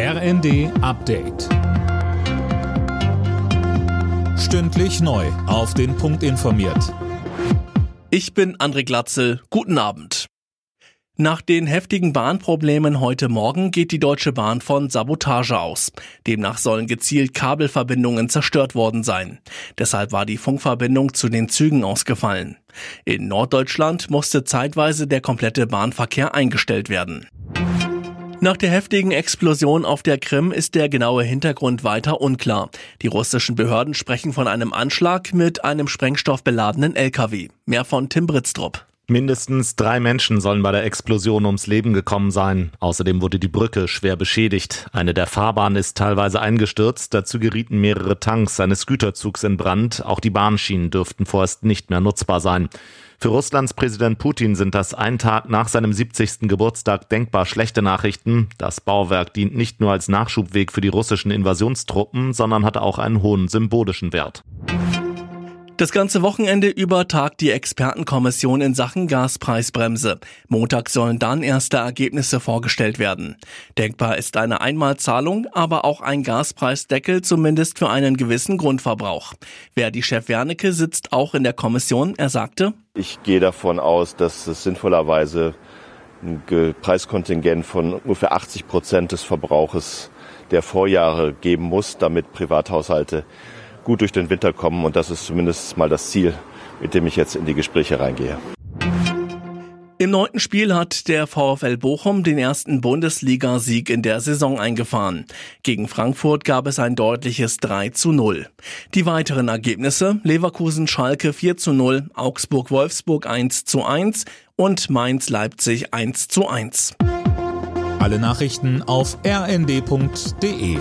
RND Update. Stündlich neu. Auf den Punkt informiert. Ich bin André Glatzel. Guten Abend. Nach den heftigen Bahnproblemen heute Morgen geht die Deutsche Bahn von Sabotage aus. Demnach sollen gezielt Kabelverbindungen zerstört worden sein. Deshalb war die Funkverbindung zu den Zügen ausgefallen. In Norddeutschland musste zeitweise der komplette Bahnverkehr eingestellt werden. Nach der heftigen Explosion auf der Krim ist der genaue Hintergrund weiter unklar. Die russischen Behörden sprechen von einem Anschlag mit einem sprengstoffbeladenen LKW. Mehr von Tim Britztrup. Mindestens drei Menschen sollen bei der Explosion ums Leben gekommen sein. Außerdem wurde die Brücke schwer beschädigt. Eine der Fahrbahnen ist teilweise eingestürzt. Dazu gerieten mehrere Tanks eines Güterzugs in Brand. Auch die Bahnschienen dürften vorerst nicht mehr nutzbar sein. Für Russlands Präsident Putin sind das ein Tag nach seinem 70. Geburtstag denkbar schlechte Nachrichten. Das Bauwerk dient nicht nur als Nachschubweg für die russischen Invasionstruppen, sondern hat auch einen hohen symbolischen Wert. Das ganze Wochenende über tagt die Expertenkommission in Sachen Gaspreisbremse. Montag sollen dann erste Ergebnisse vorgestellt werden. Denkbar ist eine Einmalzahlung, aber auch ein Gaspreisdeckel zumindest für einen gewissen Grundverbrauch. Wer die Chef Wernicke sitzt auch in der Kommission. Er sagte, ich gehe davon aus, dass es sinnvollerweise ein Preiskontingent von ungefähr 80 Prozent des Verbrauches der Vorjahre geben muss, damit Privathaushalte gut durch den Winter kommen. Und das ist zumindest mal das Ziel, mit dem ich jetzt in die Gespräche reingehe. Im neunten Spiel hat der VfL Bochum den ersten Bundesligasieg in der Saison eingefahren. Gegen Frankfurt gab es ein deutliches 3 zu 0. Die weiteren Ergebnisse Leverkusen Schalke 4 zu 0, Augsburg Wolfsburg 1 zu 1 und Mainz Leipzig 1 zu 1. Alle Nachrichten auf rnd.de